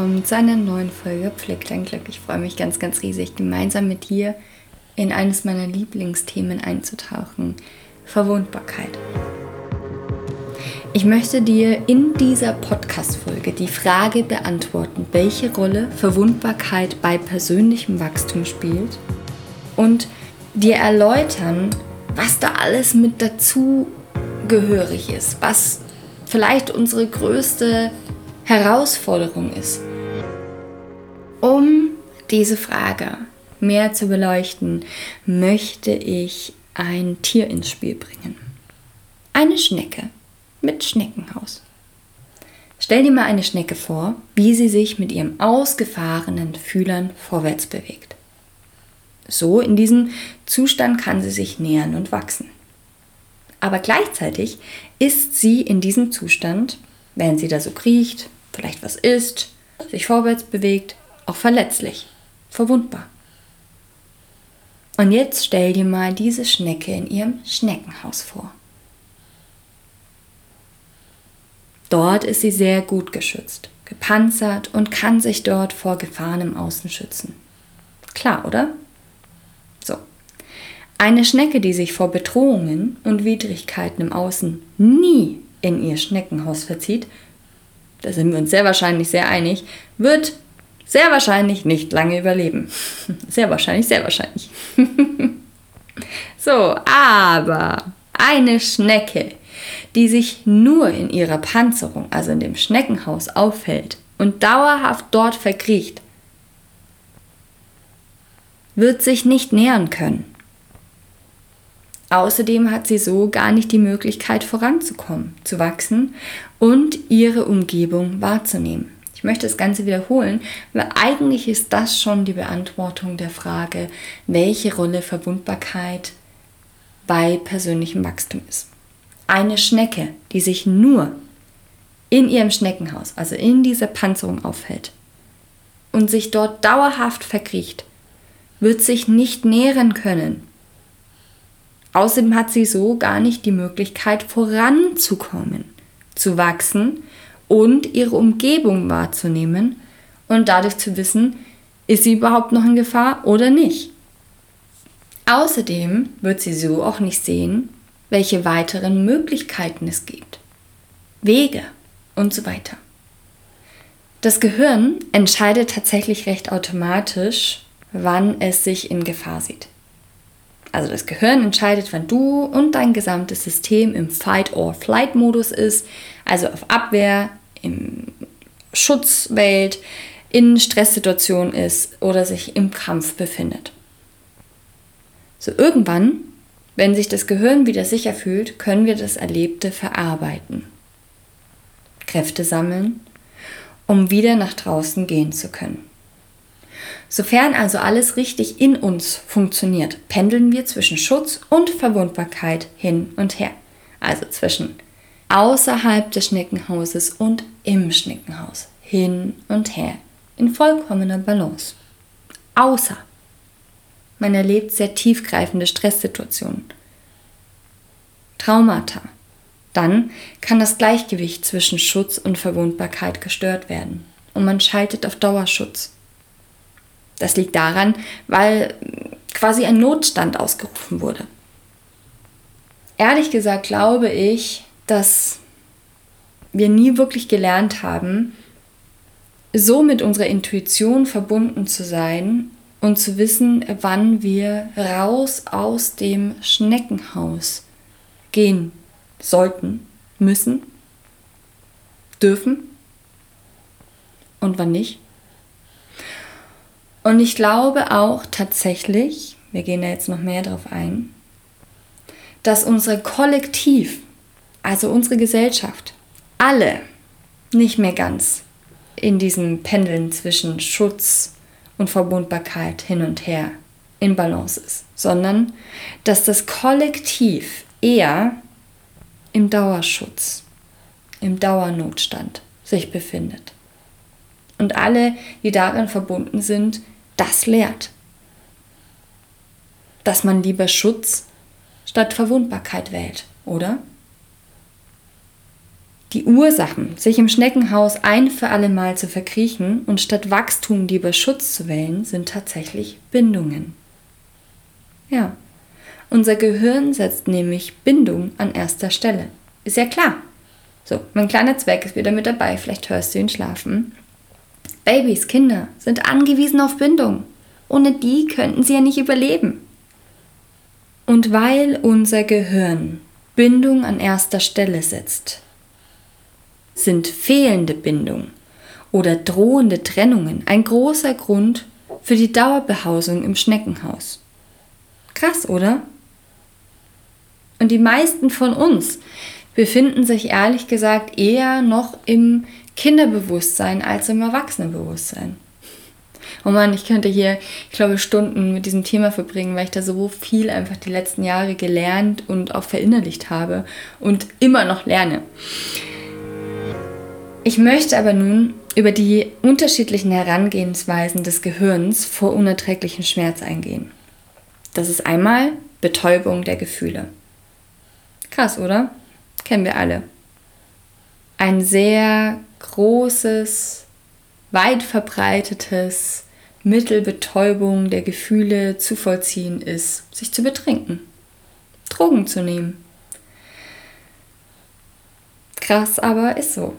willkommen zu einer neuen Folge Pflegt dein Glück. Ich freue mich ganz, ganz riesig, gemeinsam mit dir in eines meiner Lieblingsthemen einzutauchen: Verwundbarkeit. Ich möchte dir in dieser Podcast-Folge die Frage beantworten, welche Rolle Verwundbarkeit bei persönlichem Wachstum spielt und dir erläutern, was da alles mit dazu gehörig ist, was vielleicht unsere größte Herausforderung ist. Um diese Frage mehr zu beleuchten, möchte ich ein Tier ins Spiel bringen. Eine Schnecke mit Schneckenhaus. Stell dir mal eine Schnecke vor, wie sie sich mit ihrem ausgefahrenen Fühlern vorwärts bewegt. So in diesem Zustand kann sie sich nähern und wachsen. Aber gleichzeitig ist sie in diesem Zustand, während sie da so kriecht, vielleicht was isst, sich vorwärts bewegt, auch verletzlich, verwundbar. Und jetzt stell dir mal diese Schnecke in ihrem Schneckenhaus vor. Dort ist sie sehr gut geschützt, gepanzert und kann sich dort vor Gefahren im Außen schützen. Klar, oder? So. Eine Schnecke, die sich vor Bedrohungen und Widrigkeiten im Außen nie in ihr Schneckenhaus verzieht, da sind wir uns sehr wahrscheinlich sehr einig, wird sehr wahrscheinlich nicht lange überleben. Sehr wahrscheinlich, sehr wahrscheinlich. so, aber eine Schnecke, die sich nur in ihrer Panzerung, also in dem Schneckenhaus, aufhält und dauerhaft dort verkriecht, wird sich nicht nähern können. Außerdem hat sie so gar nicht die Möglichkeit voranzukommen, zu wachsen und ihre Umgebung wahrzunehmen. Ich möchte das Ganze wiederholen, weil eigentlich ist das schon die Beantwortung der Frage, welche Rolle Verwundbarkeit bei persönlichem Wachstum ist eine Schnecke, die sich nur in ihrem Schneckenhaus, also in dieser Panzerung aufhält und sich dort dauerhaft verkriecht, wird sich nicht nähren können. Außerdem hat sie so gar nicht die Möglichkeit voranzukommen, zu wachsen und ihre Umgebung wahrzunehmen und dadurch zu wissen, ist sie überhaupt noch in Gefahr oder nicht. Außerdem wird sie so auch nicht sehen, welche weiteren Möglichkeiten es gibt, Wege und so weiter. Das Gehirn entscheidet tatsächlich recht automatisch, wann es sich in Gefahr sieht. Also das Gehirn entscheidet, wann du und dein gesamtes System im Fight-or-Flight-Modus ist, also auf Abwehr, im Schutzwelt, in Stresssituation ist oder sich im Kampf befindet. So irgendwann wenn sich das Gehirn wieder sicher fühlt, können wir das Erlebte verarbeiten, Kräfte sammeln, um wieder nach draußen gehen zu können. Sofern also alles richtig in uns funktioniert, pendeln wir zwischen Schutz und Verwundbarkeit hin und her. Also zwischen außerhalb des Schneckenhauses und im Schneckenhaus. Hin und her. In vollkommener Balance. Außer man erlebt sehr tiefgreifende Stresssituationen. Traumata. Dann kann das Gleichgewicht zwischen Schutz und Verwundbarkeit gestört werden und man schaltet auf Dauerschutz. Das liegt daran, weil quasi ein Notstand ausgerufen wurde. Ehrlich gesagt glaube ich, dass wir nie wirklich gelernt haben, so mit unserer Intuition verbunden zu sein und zu wissen, wann wir raus aus dem Schneckenhaus gehen sollten, müssen, dürfen und wann nicht. Und ich glaube auch tatsächlich, wir gehen da jetzt noch mehr drauf ein, dass unser Kollektiv, also unsere Gesellschaft, alle nicht mehr ganz in diesem Pendeln zwischen Schutz und Verbundbarkeit hin und her in Balance ist, sondern dass das Kollektiv eher im Dauerschutz, im Dauernotstand sich befindet. Und alle, die darin verbunden sind, das lehrt. Dass man lieber Schutz statt Verwundbarkeit wählt, oder? Die Ursachen, sich im Schneckenhaus ein für alle Mal zu verkriechen und statt Wachstum lieber Schutz zu wählen, sind tatsächlich Bindungen. Ja, unser Gehirn setzt nämlich Bindung an erster Stelle. Ist ja klar. So, mein kleiner Zweck ist wieder mit dabei, vielleicht hörst du ihn schlafen. Babys, Kinder sind angewiesen auf Bindung. Ohne die könnten sie ja nicht überleben. Und weil unser Gehirn Bindung an erster Stelle setzt, sind fehlende Bindung oder drohende Trennungen ein großer Grund für die Dauerbehausung im Schneckenhaus. Krass, oder? Und die meisten von uns befinden sich ehrlich gesagt eher noch im Kinderbewusstsein als im Erwachsenenbewusstsein. Oh Mann, ich könnte hier, ich glaube, Stunden mit diesem Thema verbringen, weil ich da so viel einfach die letzten Jahre gelernt und auch verinnerlicht habe und immer noch lerne. Ich möchte aber nun über die unterschiedlichen Herangehensweisen des Gehirns vor unerträglichen Schmerz eingehen. Das ist einmal Betäubung der Gefühle. Krass, oder? Kennen wir alle. Ein sehr großes, weit verbreitetes Mittelbetäubung der Gefühle zu vollziehen ist, sich zu betrinken, Drogen zu nehmen. Krass, aber ist so.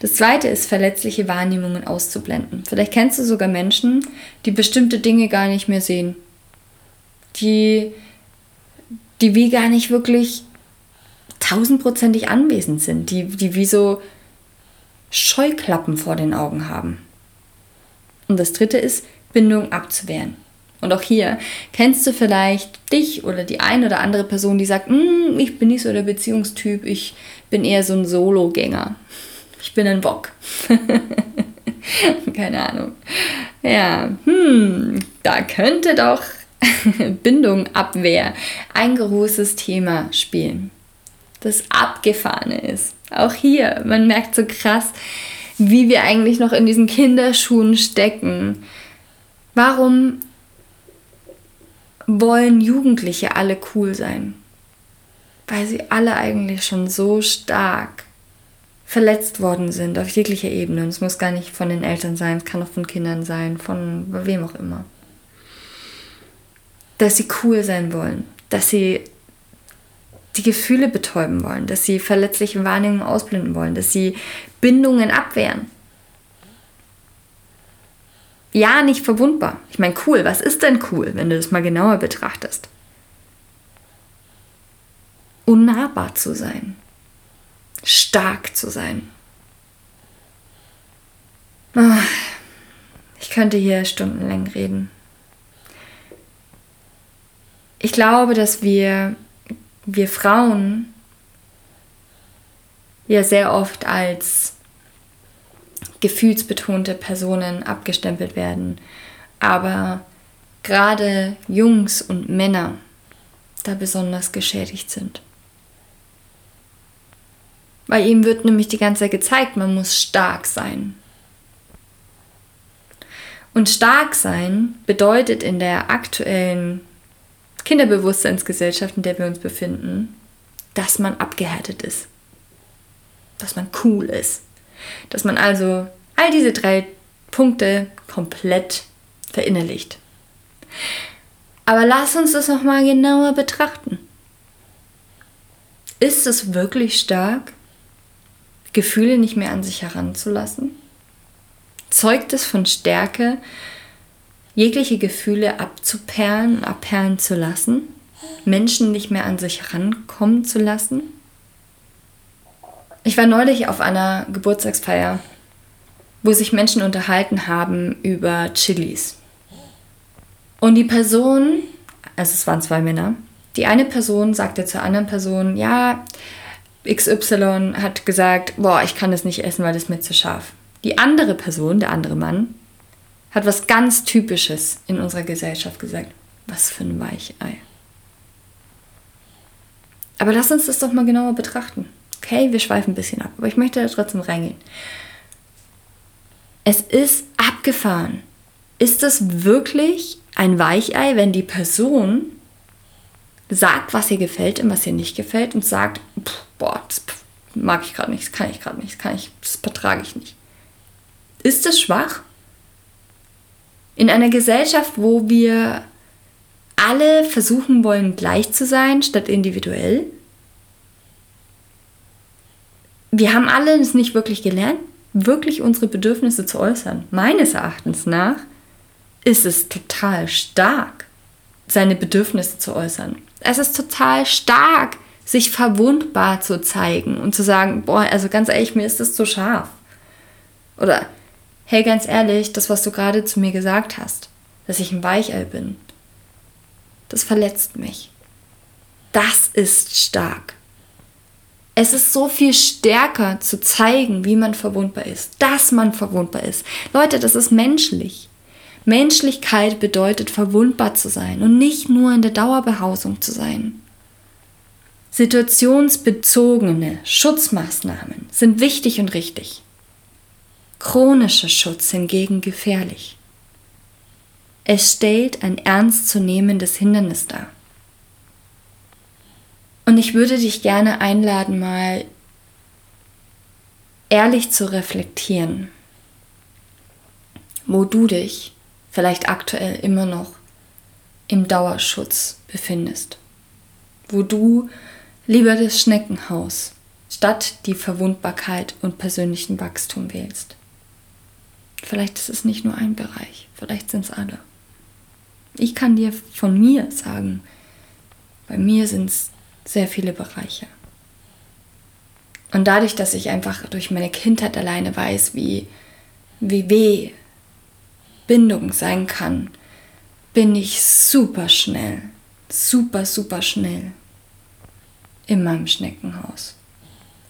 Das zweite ist, verletzliche Wahrnehmungen auszublenden. Vielleicht kennst du sogar Menschen, die bestimmte Dinge gar nicht mehr sehen. Die, die wie gar nicht wirklich tausendprozentig anwesend sind. Die, die wie so Scheuklappen vor den Augen haben. Und das dritte ist, Bindung abzuwehren. Und auch hier kennst du vielleicht dich oder die eine oder andere Person, die sagt, mm, ich bin nicht so der Beziehungstyp, ich bin eher so ein Sologänger. Ich bin ein Bock. Keine Ahnung. Ja, hm, da könnte doch Bindung, Abwehr ein großes Thema spielen. Das Abgefahrene ist. Auch hier, man merkt so krass, wie wir eigentlich noch in diesen Kinderschuhen stecken. Warum wollen Jugendliche alle cool sein? Weil sie alle eigentlich schon so stark verletzt worden sind auf jeglicher Ebene. Und es muss gar nicht von den Eltern sein, es kann auch von Kindern sein, von wem auch immer. Dass sie cool sein wollen, dass sie die Gefühle betäuben wollen, dass sie verletzliche Wahrnehmungen ausblenden wollen, dass sie Bindungen abwehren. Ja, nicht verwundbar. Ich meine, cool, was ist denn cool, wenn du das mal genauer betrachtest? Unnahbar zu sein stark zu sein. Ah, ich könnte hier stundenlang reden. Ich glaube, dass wir, wir Frauen ja sehr oft als gefühlsbetonte Personen abgestempelt werden. Aber gerade Jungs und Männer da besonders geschädigt sind. Weil ihm wird nämlich die ganze Zeit gezeigt, man muss stark sein. Und stark sein bedeutet in der aktuellen Kinderbewusstseinsgesellschaft, in der wir uns befinden, dass man abgehärtet ist. Dass man cool ist. Dass man also all diese drei Punkte komplett verinnerlicht. Aber lass uns das nochmal genauer betrachten. Ist es wirklich stark, Gefühle nicht mehr an sich heranzulassen? Zeugt es von Stärke, jegliche Gefühle abzuperlen, abperlen zu lassen? Menschen nicht mehr an sich herankommen zu lassen? Ich war neulich auf einer Geburtstagsfeier, wo sich Menschen unterhalten haben über Chilis. Und die Person, also es waren zwei Männer, die eine Person sagte zur anderen Person, ja, XY hat gesagt, boah, ich kann das nicht essen, weil das mir zu scharf. Die andere Person, der andere Mann, hat was ganz Typisches in unserer Gesellschaft gesagt. Was für ein Weichei. Aber lass uns das doch mal genauer betrachten. Okay, wir schweifen ein bisschen ab, aber ich möchte da trotzdem reingehen. Es ist abgefahren. Ist es wirklich ein Weichei, wenn die Person sagt, was ihr gefällt und was ihr nicht gefällt und sagt, boah, das mag ich gerade nicht, das kann ich gerade nicht, das, kann ich, das vertrage ich nicht. Ist das schwach? In einer Gesellschaft, wo wir alle versuchen wollen, gleich zu sein, statt individuell. Wir haben alle es nicht wirklich gelernt, wirklich unsere Bedürfnisse zu äußern. Meines Erachtens nach ist es total stark, seine Bedürfnisse zu äußern. Es ist total stark, sich verwundbar zu zeigen und zu sagen, boah, also ganz ehrlich, mir ist das zu scharf. Oder, hey, ganz ehrlich, das, was du gerade zu mir gesagt hast, dass ich ein Weichei bin, das verletzt mich. Das ist stark. Es ist so viel stärker zu zeigen, wie man verwundbar ist, dass man verwundbar ist. Leute, das ist menschlich. Menschlichkeit bedeutet verwundbar zu sein und nicht nur in der Dauerbehausung zu sein. Situationsbezogene Schutzmaßnahmen sind wichtig und richtig. Chronischer Schutz hingegen gefährlich. Es stellt ein ernstzunehmendes Hindernis dar. Und ich würde dich gerne einladen, mal ehrlich zu reflektieren, wo du dich vielleicht aktuell immer noch im Dauerschutz befindest, wo du lieber das Schneckenhaus statt die Verwundbarkeit und persönlichen Wachstum wählst. Vielleicht ist es nicht nur ein Bereich, vielleicht sind es alle. Ich kann dir von mir sagen, bei mir sind es sehr viele Bereiche. Und dadurch, dass ich einfach durch meine Kindheit alleine weiß, wie, wie weh Bindung sein kann, bin ich super schnell, super, super schnell in meinem Schneckenhaus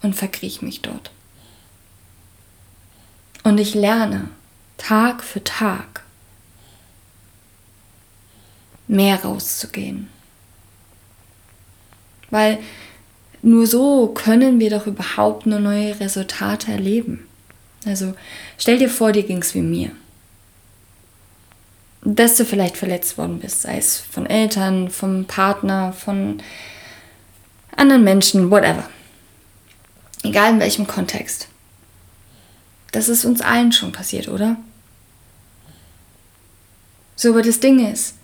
und verkriech mich dort. Und ich lerne Tag für Tag mehr rauszugehen. Weil nur so können wir doch überhaupt nur neue Resultate erleben. Also stell dir vor, dir ging es wie mir. Dass du vielleicht verletzt worden bist, sei es von Eltern, vom Partner, von anderen Menschen, whatever. Egal in welchem Kontext. Das ist uns allen schon passiert, oder? So, aber das Ding ist,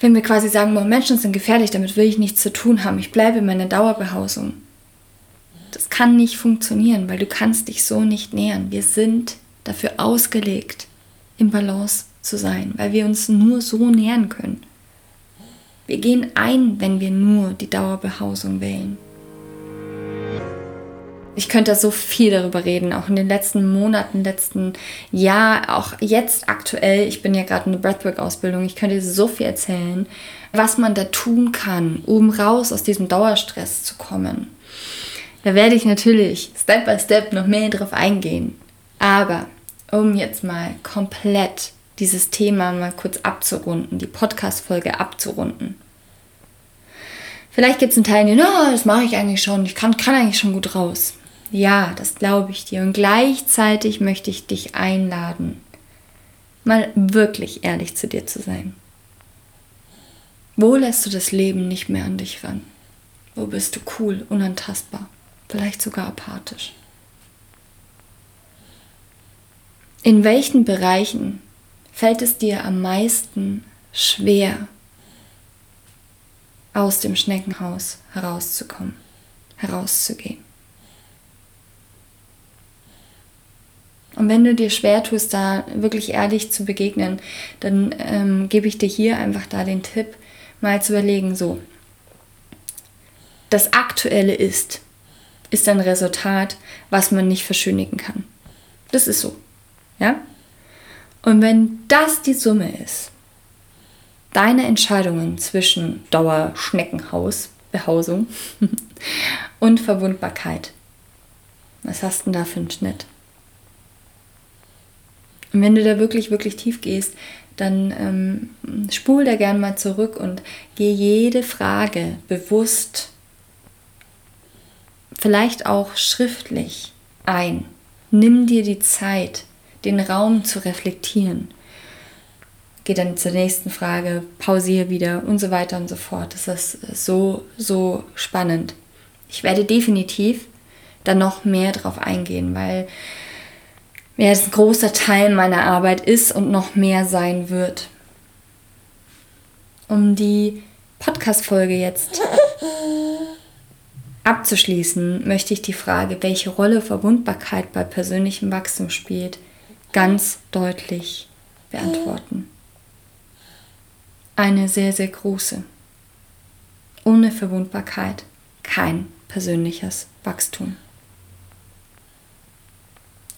wenn wir quasi sagen, boah, Menschen sind gefährlich, damit will ich nichts zu tun haben, ich bleibe in meiner Dauerbehausung. Das kann nicht funktionieren, weil du kannst dich so nicht nähern. Wir sind dafür ausgelegt, im Balance zu sein, weil wir uns nur so nähern können. Wir gehen ein, wenn wir nur die Dauerbehausung wählen. Ich könnte so viel darüber reden, auch in den letzten Monaten, letzten Jahr, auch jetzt aktuell. Ich bin ja gerade in der Breathwork-Ausbildung. Ich könnte so viel erzählen, was man da tun kann, um raus aus diesem Dauerstress zu kommen. Da werde ich natürlich Step by Step noch mehr drauf eingehen. Aber um jetzt mal komplett dieses Thema mal kurz abzurunden, die Podcast-Folge abzurunden. Vielleicht gibt es einen Teil, no, das mache ich eigentlich schon, ich kann, kann eigentlich schon gut raus. Ja, das glaube ich dir. Und gleichzeitig möchte ich dich einladen, mal wirklich ehrlich zu dir zu sein. Wo lässt du das Leben nicht mehr an dich ran? Wo bist du cool, unantastbar, vielleicht sogar apathisch? In welchen Bereichen fällt es dir am meisten schwer, aus dem Schneckenhaus herauszukommen, herauszugehen? Und wenn du dir schwer tust, da wirklich ehrlich zu begegnen, dann ähm, gebe ich dir hier einfach da den Tipp, mal zu überlegen, so, das Aktuelle ist, ist ein Resultat, was man nicht verschönigen kann. Das ist so. Ja? Und wenn das die Summe ist, deine Entscheidungen zwischen Dauerschneckenhaus, Behausung und Verwundbarkeit, was hast du denn da für einen Schnitt? Und wenn du da wirklich, wirklich tief gehst, dann ähm, spul da gern mal zurück und geh jede Frage bewusst, vielleicht auch schriftlich ein. Nimm dir die Zeit, den Raum zu reflektieren. gehe dann zur nächsten Frage, pausiere wieder und so weiter und so fort. Das ist so, so spannend. Ich werde definitiv dann noch mehr drauf eingehen, weil ja, es ein großer Teil meiner Arbeit ist und noch mehr sein wird. Um die Podcast-Folge jetzt abzuschließen, möchte ich die Frage, welche Rolle Verwundbarkeit bei persönlichem Wachstum spielt, ganz deutlich beantworten. Eine sehr, sehr große. Ohne Verwundbarkeit kein persönliches Wachstum.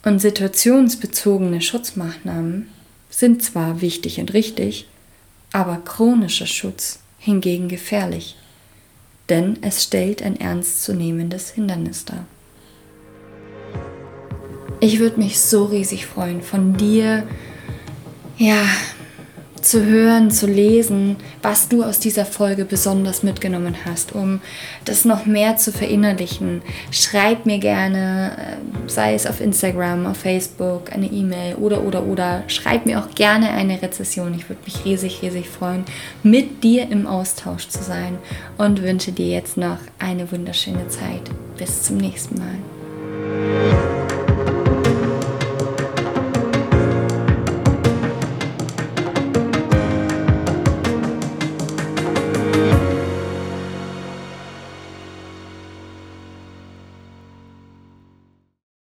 Und situationsbezogene Schutzmaßnahmen sind zwar wichtig und richtig, aber chronischer Schutz hingegen gefährlich, denn es stellt ein ernstzunehmendes Hindernis dar. Ich würde mich so riesig freuen, von dir, ja, zu hören, zu lesen, was du aus dieser Folge besonders mitgenommen hast, um das noch mehr zu verinnerlichen. Schreib mir gerne, äh, sei es auf Instagram, auf Facebook, eine E-Mail oder oder oder. Schreib mir auch gerne eine Rezession. Ich würde mich riesig, riesig freuen, mit dir im Austausch zu sein und wünsche dir jetzt noch eine wunderschöne Zeit. Bis zum nächsten Mal.